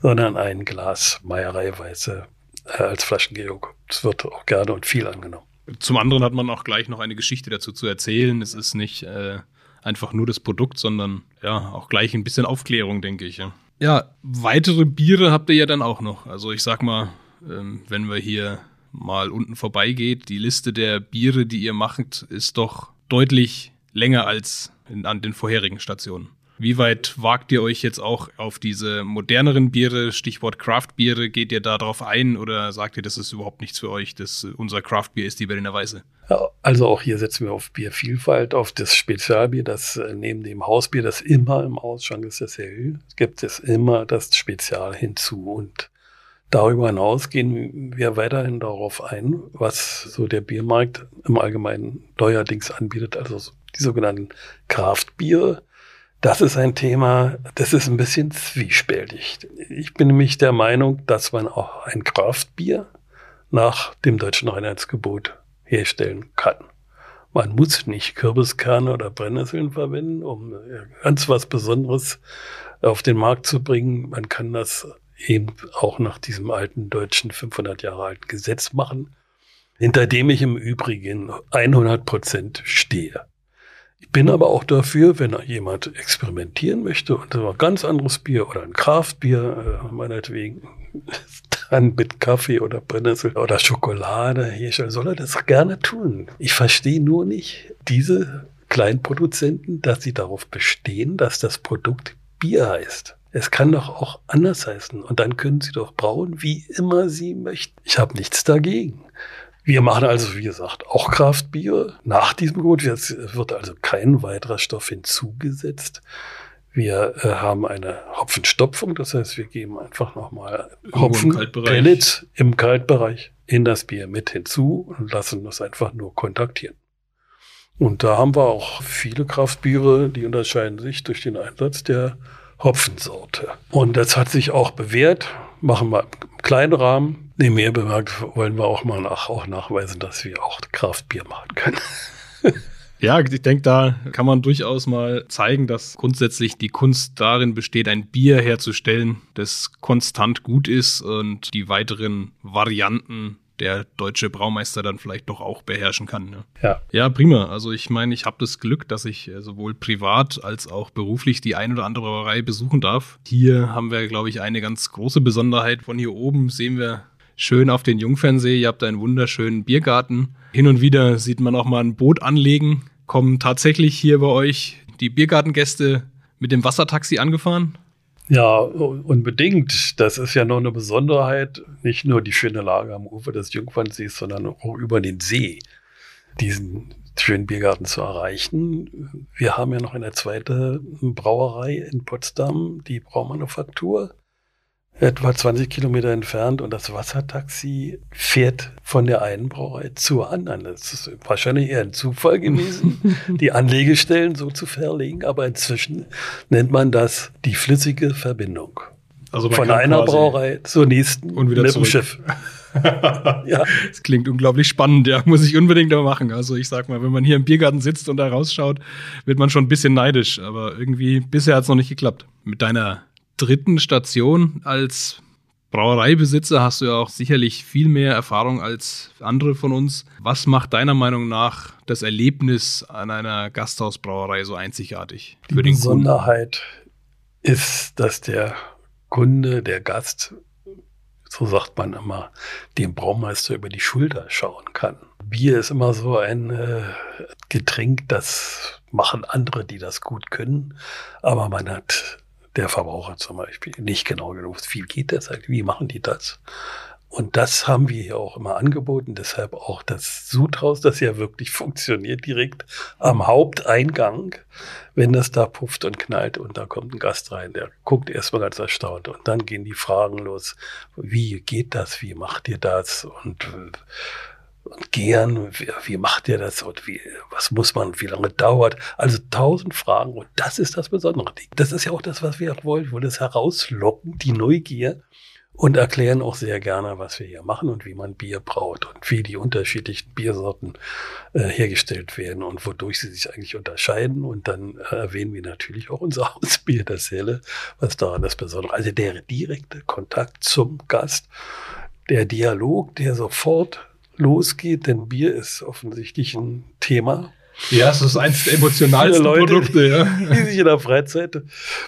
sondern ein Glas Meiereiweiße äh, als Flaschengärung. Das wird auch gerne und viel angenommen. Zum anderen hat man auch gleich noch eine Geschichte dazu zu erzählen. Es ist nicht äh, einfach nur das Produkt, sondern ja, auch gleich ein bisschen Aufklärung, denke ich. Ja. ja, weitere Biere habt ihr ja dann auch noch. Also ich sag mal, ähm, wenn wir hier mal unten vorbeigeht, die Liste der Biere, die ihr macht, ist doch deutlich länger als in, an den vorherigen Stationen. Wie weit wagt ihr euch jetzt auch auf diese moderneren Biere, Stichwort Craft-Biere? Geht ihr da drauf ein oder sagt ihr, das ist überhaupt nichts für euch? Das, unser Craft-Bier ist die Berliner Weiße. Also auch hier setzen wir auf Biervielfalt, auf das Spezialbier, das äh, neben dem Hausbier, das immer im Ausschank ist, das Hell, gibt es immer das Spezial hinzu. Und Darüber hinaus gehen wir weiterhin darauf ein, was so der Biermarkt im Allgemeinen neuerdings anbietet, also die sogenannten Kraftbiere. Das ist ein Thema, das ist ein bisschen zwiespältig. Ich bin nämlich der Meinung, dass man auch ein Kraftbier nach dem deutschen Reinheitsgebot herstellen kann. Man muss nicht Kürbiskerne oder Brennnesseln verwenden, um ganz was Besonderes auf den Markt zu bringen. Man kann das eben auch nach diesem alten deutschen 500 Jahre alten Gesetz machen, hinter dem ich im Übrigen 100 Prozent stehe. Ich bin aber auch dafür, wenn jemand experimentieren möchte und ein ganz anderes Bier oder ein Kraftbier, äh, meinetwegen, [LAUGHS] dann mit Kaffee oder Brennnessel oder Schokolade herstellen, soll er das gerne tun. Ich verstehe nur nicht diese Kleinproduzenten, dass sie darauf bestehen, dass das Produkt Bier heißt. Es kann doch auch anders heißen. Und dann können Sie doch brauen, wie immer Sie möchten. Ich habe nichts dagegen. Wir machen also, wie gesagt, auch Kraftbier nach diesem Gut. Es wird also kein weiterer Stoff hinzugesetzt. Wir äh, haben eine Hopfenstopfung, das heißt, wir geben einfach nochmal Hopfenpellets im Kaltbereich in das Bier mit hinzu und lassen das einfach nur kontaktieren. Und da haben wir auch viele Kraftbiere, die unterscheiden sich durch den Einsatz der Hopfensorte. Und das hat sich auch bewährt. Machen wir im kleinen Rahmen. Nee, mehr bemerkt wollen wir auch mal nach, auch nachweisen, dass wir auch Kraftbier machen können. [LAUGHS] Ja, ich denke, da kann man durchaus mal zeigen, dass grundsätzlich die Kunst darin besteht, ein Bier herzustellen, das konstant gut ist und die weiteren Varianten der deutsche Braumeister dann vielleicht doch auch beherrschen kann. Ne? Ja. Ja, prima. Also ich meine, ich habe das Glück, dass ich äh, sowohl privat als auch beruflich die ein oder andere Brauerei besuchen darf. Hier haben wir, glaube ich, eine ganz große Besonderheit. Von hier oben sehen wir schön auf den Jungfernsee. Ihr habt einen wunderschönen Biergarten. Hin und wieder sieht man auch mal ein Boot anlegen. Kommen tatsächlich hier bei euch die Biergartengäste mit dem Wassertaxi angefahren? Ja, unbedingt. Das ist ja noch eine Besonderheit. Nicht nur die schöne Lage am Ufer des Jungfernsees, sondern auch über den See, diesen schönen Biergarten zu erreichen. Wir haben ja noch eine zweite Brauerei in Potsdam, die Braumanufaktur etwa 20 Kilometer entfernt und das Wassertaxi fährt von der einen Brauerei zur anderen. Das ist wahrscheinlich eher ein Zufall gewesen, [LAUGHS] die Anlegestellen so zu verlegen, aber inzwischen nennt man das die flüssige Verbindung. Also von einer Brauerei zur nächsten und wieder mit zurück. dem Schiff. [LAUGHS] ja. Das klingt unglaublich spannend, ja, muss ich unbedingt mal machen. Also ich sag mal, wenn man hier im Biergarten sitzt und da rausschaut, wird man schon ein bisschen neidisch, aber irgendwie bisher hat es noch nicht geklappt. Mit deiner dritten Station als Brauereibesitzer hast du ja auch sicherlich viel mehr Erfahrung als andere von uns. Was macht deiner Meinung nach das Erlebnis an einer Gasthausbrauerei so einzigartig? Die Besonderheit ist, dass der Kunde, der Gast, so sagt man immer, dem Braumeister über die Schulter schauen kann. Bier ist immer so ein äh, Getränk, das machen andere, die das gut können, aber man hat der Verbraucher zum Beispiel nicht genau genug. Wie geht das eigentlich? Wie machen die das? Und das haben wir hier auch immer angeboten. Deshalb auch das Sudhaus, das ja wirklich [LAUGHS] funktioniert direkt am Haupteingang. Wenn das da pufft und knallt und da kommt ein Gast rein, der guckt erstmal ganz erstaunt und dann gehen die Fragen los. Wie geht das? Wie macht ihr das? Und, und gern, wie, wie macht ihr das? Und wie, was muss man, wie lange dauert? Also tausend Fragen und das ist das Besondere. Das ist ja auch das, was wir auch wollen. Wir das herauslocken, die Neugier und erklären auch sehr gerne, was wir hier machen und wie man Bier braut und wie die unterschiedlichen Biersorten äh, hergestellt werden und wodurch sie sich eigentlich unterscheiden. Und dann äh, erwähnen wir natürlich auch unser [LAUGHS] Hausbier, das Helle, was daran das Besondere. Also der direkte Kontakt zum Gast, der Dialog, der sofort losgeht, denn Bier ist offensichtlich ein Thema, ja, es ist eines der emotionalsten Leute, Produkte, ja. [LAUGHS] die sich in der Freizeit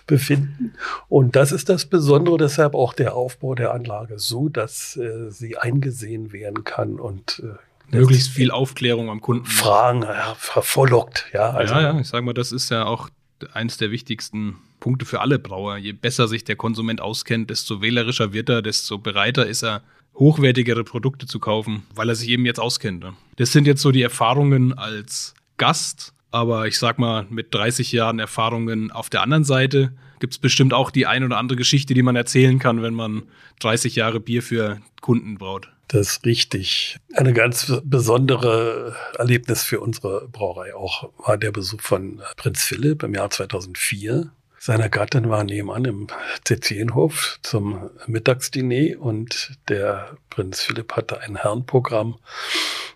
befinden. Und das ist das Besondere, deshalb auch der Aufbau der Anlage so, dass äh, sie eingesehen werden kann und äh, möglichst viel Aufklärung am Kunden. Fragen ja, verlockt, ja. Also. Ja, ja, ich sage mal, das ist ja auch eines der wichtigsten Punkte für alle Brauer. Je besser sich der Konsument auskennt, desto wählerischer wird er, desto bereiter ist er, hochwertigere Produkte zu kaufen, weil er sich eben jetzt auskennt. Ne? Das sind jetzt so die Erfahrungen als Gast, aber ich sag mal, mit 30 Jahren Erfahrungen auf der anderen Seite gibt es bestimmt auch die ein oder andere Geschichte, die man erzählen kann, wenn man 30 Jahre Bier für Kunden braut. Das ist richtig. Eine ganz besondere Erlebnis für unsere Brauerei auch war der Besuch von Prinz Philipp im Jahr 2004. Seine Gattin war nebenan im Tzienhof zum Mittagsdiner und der Prinz Philipp hatte ein Herrenprogramm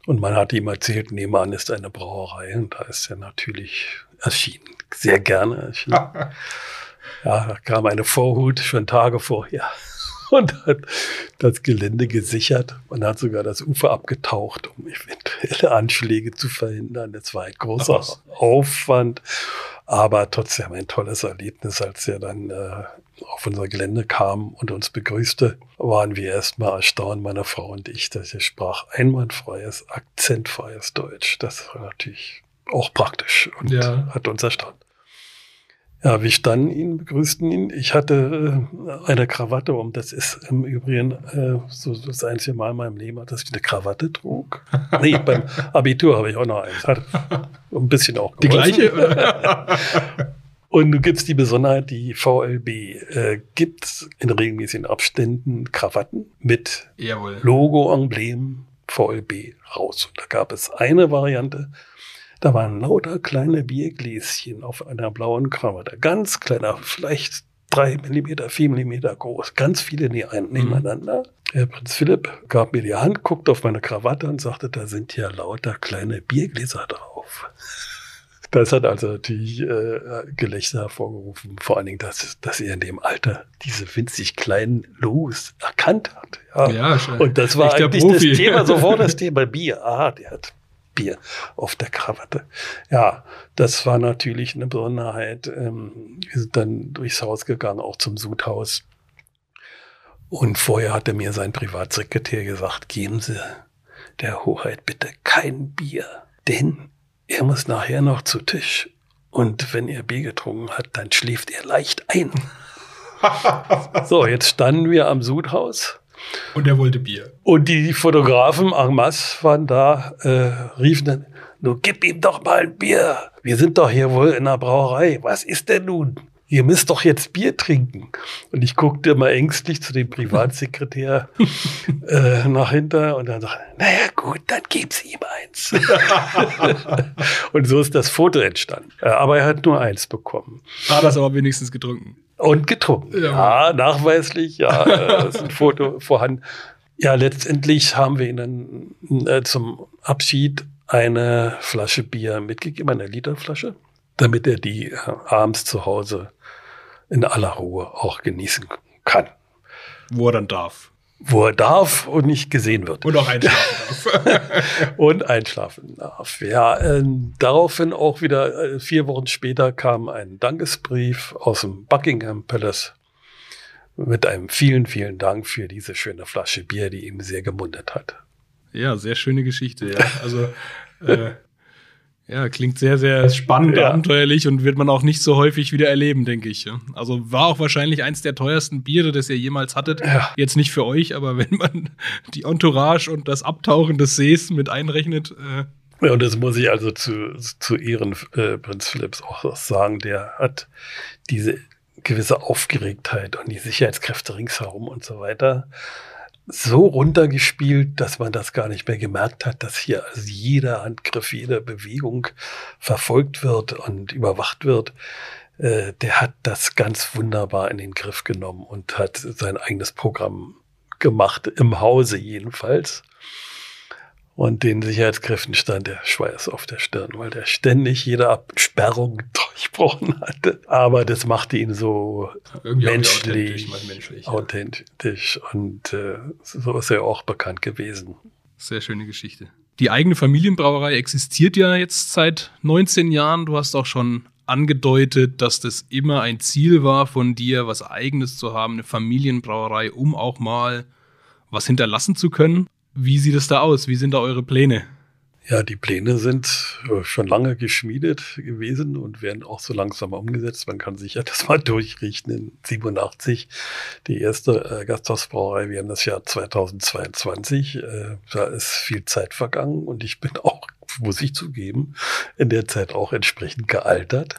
und man hat ihm erzählt, nebenan ist eine Brauerei und da ist er natürlich erschienen, sehr gerne erschienen. [LAUGHS] ja, da kam eine Vorhut schon Tage vorher [LAUGHS] und hat das Gelände gesichert. Man hat sogar das Ufer abgetaucht, um eventuelle Anschläge zu verhindern. Das war ein großer Aufwand, aber trotzdem ein tolles Erlebnis, als er dann äh, auf unser Gelände kam und uns begrüßte, waren wir erstmal erstaunt, meine Frau und ich, dass er sprach einwandfreies, akzentfreies Deutsch. Das war natürlich auch praktisch und ja. hat uns erstaunt. Ja, wir standen ihn, begrüßten ihn. Ich hatte äh, eine Krawatte um. Das ist im Übrigen äh, so, so das einzige Mal in meinem Leben, dass ich eine Krawatte trug. [LAUGHS] nee, beim Abitur habe ich auch noch eins. Hat ein bisschen auch geholfen. Die gleiche? [LAUGHS] Und du gibst die Besonderheit, die VLB äh, gibt in regelmäßigen Abständen Krawatten mit Jawohl. Logo, Emblem VLB raus. Und da gab es eine Variante, da waren lauter kleine Biergläschen auf einer blauen Krawatte. Ganz kleiner, vielleicht drei Millimeter, vier Millimeter groß. Ganz viele mhm. nebeneinander. Mhm. Prinz Philipp gab mir die Hand, guckte auf meine Krawatte und sagte, da sind ja lauter kleine Biergläser drauf. Das hat also natürlich äh, Gelächter hervorgerufen, vor allen Dingen, dass, dass er in dem Alter diese winzig kleinen Los erkannt hat. Ja, ja schon. Und das war eigentlich Profi. das Thema, sofort [LAUGHS] das Thema Bier. Aha, der hat Bier auf der Krawatte. Ja, das war natürlich eine Besonderheit. Ähm, wir sind dann durchs Haus gegangen, auch zum Sudhaus. Und vorher hatte mir sein Privatsekretär gesagt, geben Sie der Hoheit bitte kein Bier, denn er muss nachher noch zu Tisch. Und wenn er Bier getrunken hat, dann schläft er leicht ein. [LAUGHS] so, jetzt standen wir am Sudhaus. Und er wollte Bier. Und die Fotografen en masse waren da, äh, riefen dann, du gib ihm doch mal ein Bier. Wir sind doch hier wohl in der Brauerei. Was ist denn nun? Ihr müsst doch jetzt Bier trinken. Und ich guckte mal ängstlich zu dem Privatsekretär [LAUGHS] äh, nach hinter und dann sagte, naja gut, dann gib's ihm eins. [LAUGHS] und so ist das Foto entstanden. Äh, aber er hat nur eins bekommen. Hat das aber wenigstens getrunken. Und getrunken. Ja, ja nachweislich, ja, [LAUGHS] äh, ist ein Foto vorhanden. Ja, letztendlich haben wir ihnen äh, zum Abschied eine Flasche Bier mitgegeben, eine Literflasche, damit er die äh, abends zu Hause in aller Ruhe auch genießen kann. Wo er dann darf. Wo er darf und nicht gesehen wird. Und auch einschlafen [LAUGHS] darf. [LAUGHS] und einschlafen darf. Ja, äh, daraufhin auch wieder äh, vier Wochen später kam ein Dankesbrief aus dem Buckingham Palace mit einem vielen, vielen Dank für diese schöne Flasche Bier, die ihm sehr gemundet hat. Ja, sehr schöne Geschichte, ja. Also äh, [LAUGHS] Ja, klingt sehr, sehr spannend, ja. abenteuerlich und wird man auch nicht so häufig wieder erleben, denke ich. Also war auch wahrscheinlich eins der teuersten Biere, das ihr jemals hattet. Ja. Jetzt nicht für euch, aber [LAUGHS] wenn man die Entourage und das Abtauchen des Sees mit einrechnet. Äh ja, und das muss ich also zu, zu Ehren äh, Prinz Philipps auch sagen. Der hat diese gewisse Aufgeregtheit und die Sicherheitskräfte ringsherum und so weiter so runtergespielt, dass man das gar nicht mehr gemerkt hat, dass hier also jeder Handgriff, jede Bewegung verfolgt wird und überwacht wird. Äh, der hat das ganz wunderbar in den Griff genommen und hat sein eigenes Programm gemacht, im Hause jedenfalls. Und den Sicherheitskräften stand der Schweiß auf der Stirn, weil der ständig jede Absperrung [LAUGHS] durchbrochen hatte. Aber das machte ihn so menschlich, menschlich, authentisch. Ja. Und äh, so ist er auch bekannt gewesen. Sehr schöne Geschichte. Die eigene Familienbrauerei existiert ja jetzt seit 19 Jahren. Du hast auch schon angedeutet, dass das immer ein Ziel war von dir, was eigenes zu haben, eine Familienbrauerei, um auch mal was hinterlassen zu können. Wie sieht es da aus? Wie sind da eure Pläne? Ja, die Pläne sind äh, schon lange geschmiedet gewesen und werden auch so langsam umgesetzt. Man kann sich ja [LAUGHS] das mal durchrichten. In 87 die erste äh, Gasthausbrauerei. Wir haben das Jahr 2022. Äh, da ist viel Zeit vergangen und ich bin [LAUGHS] auch, muss ich zugeben, in der Zeit auch entsprechend gealtert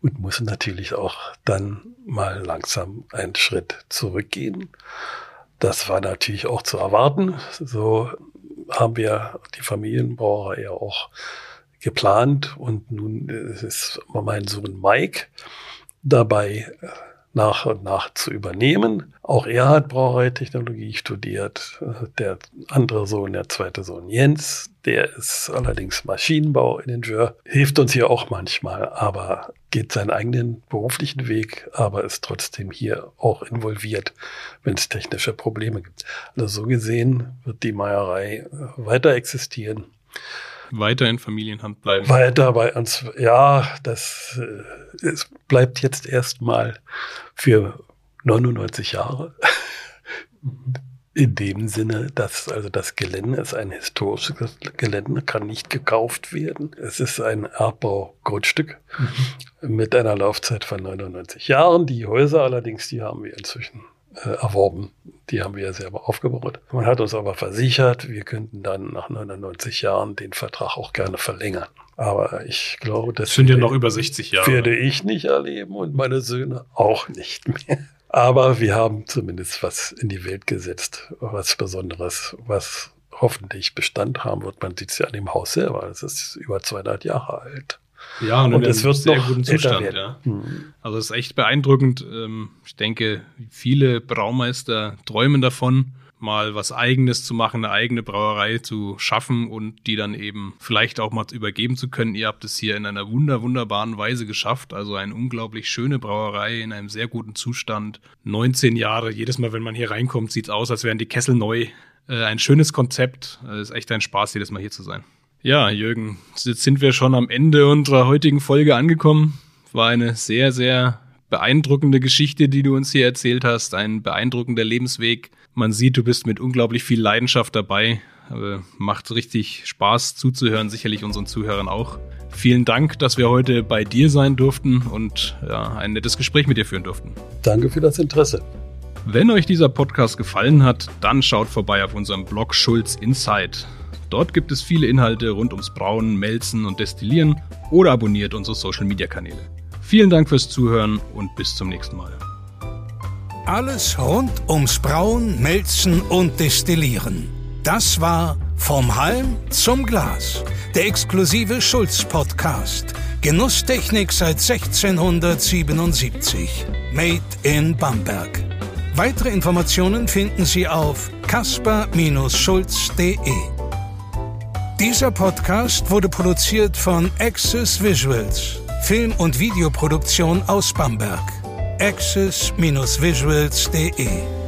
und muss natürlich auch dann mal langsam einen Schritt zurückgehen. Das war natürlich auch zu erwarten. So haben wir die Familienbrauerei ja auch geplant und nun ist mein Sohn Mike dabei nach und nach zu übernehmen. Auch er hat Brauereitechnologie studiert. Der andere Sohn, der zweite Sohn Jens, der ist allerdings Maschinenbauingenieur, hilft uns hier auch manchmal, aber geht seinen eigenen beruflichen Weg, aber ist trotzdem hier auch involviert, wenn es technische Probleme gibt. Also so gesehen wird die Meierei weiter existieren weiter in Familienhand bleiben. Weiter bei uns, ja, das äh, es bleibt jetzt erstmal für 99 Jahre. In dem Sinne, dass also das Gelände ist ein historisches Gelände, kann nicht gekauft werden. Es ist ein Erbbaugrundstück mhm. mit einer Laufzeit von 99 Jahren. Die Häuser allerdings, die haben wir inzwischen äh, erworben. Die haben wir ja selber aufgebaut. Man hat uns aber versichert, wir könnten dann nach 99 Jahren den Vertrag auch gerne verlängern. Aber ich glaube, das sind ja noch über 60 Jahre. Werde ich nicht erleben und meine Söhne auch nicht mehr. Aber wir haben zumindest was in die Welt gesetzt, was Besonderes, was hoffentlich Bestand haben wird. Man sieht es ja an dem Haus selber. Es ist über 200 Jahre alt. Ja, und, und es wird sehr guten Zustand, ja. Mhm. Also es ist echt beeindruckend. Ähm, ich denke, viele Braumeister träumen davon, mal was Eigenes zu machen, eine eigene Brauerei zu schaffen und die dann eben vielleicht auch mal übergeben zu können. Ihr habt es hier in einer wunder, wunderbaren Weise geschafft. Also eine unglaublich schöne Brauerei in einem sehr guten Zustand. 19 Jahre. Jedes Mal, wenn man hier reinkommt, sieht es aus, als wären die Kessel neu. Äh, ein schönes Konzept. Es ist echt ein Spaß, jedes Mal hier zu sein. Ja, Jürgen, jetzt sind wir schon am Ende unserer heutigen Folge angekommen. War eine sehr, sehr beeindruckende Geschichte, die du uns hier erzählt hast. Ein beeindruckender Lebensweg. Man sieht, du bist mit unglaublich viel Leidenschaft dabei. Macht richtig Spaß zuzuhören, sicherlich unseren Zuhörern auch. Vielen Dank, dass wir heute bei dir sein durften und ja, ein nettes Gespräch mit dir führen durften. Danke für das Interesse. Wenn euch dieser Podcast gefallen hat, dann schaut vorbei auf unserem Blog Schulz Insight. Dort gibt es viele Inhalte rund ums Brauen, Melzen und Destillieren oder abonniert unsere Social Media Kanäle. Vielen Dank fürs Zuhören und bis zum nächsten Mal. Alles rund ums Brauen, Melzen und Destillieren. Das war Vom Halm zum Glas, der exklusive Schulz-Podcast. Genusstechnik seit 1677. Made in Bamberg. Weitere Informationen finden Sie auf kasper-schulz.de. Dieser Podcast wurde produziert von Access Visuals, Film- und Videoproduktion aus Bamberg. access-visuals.de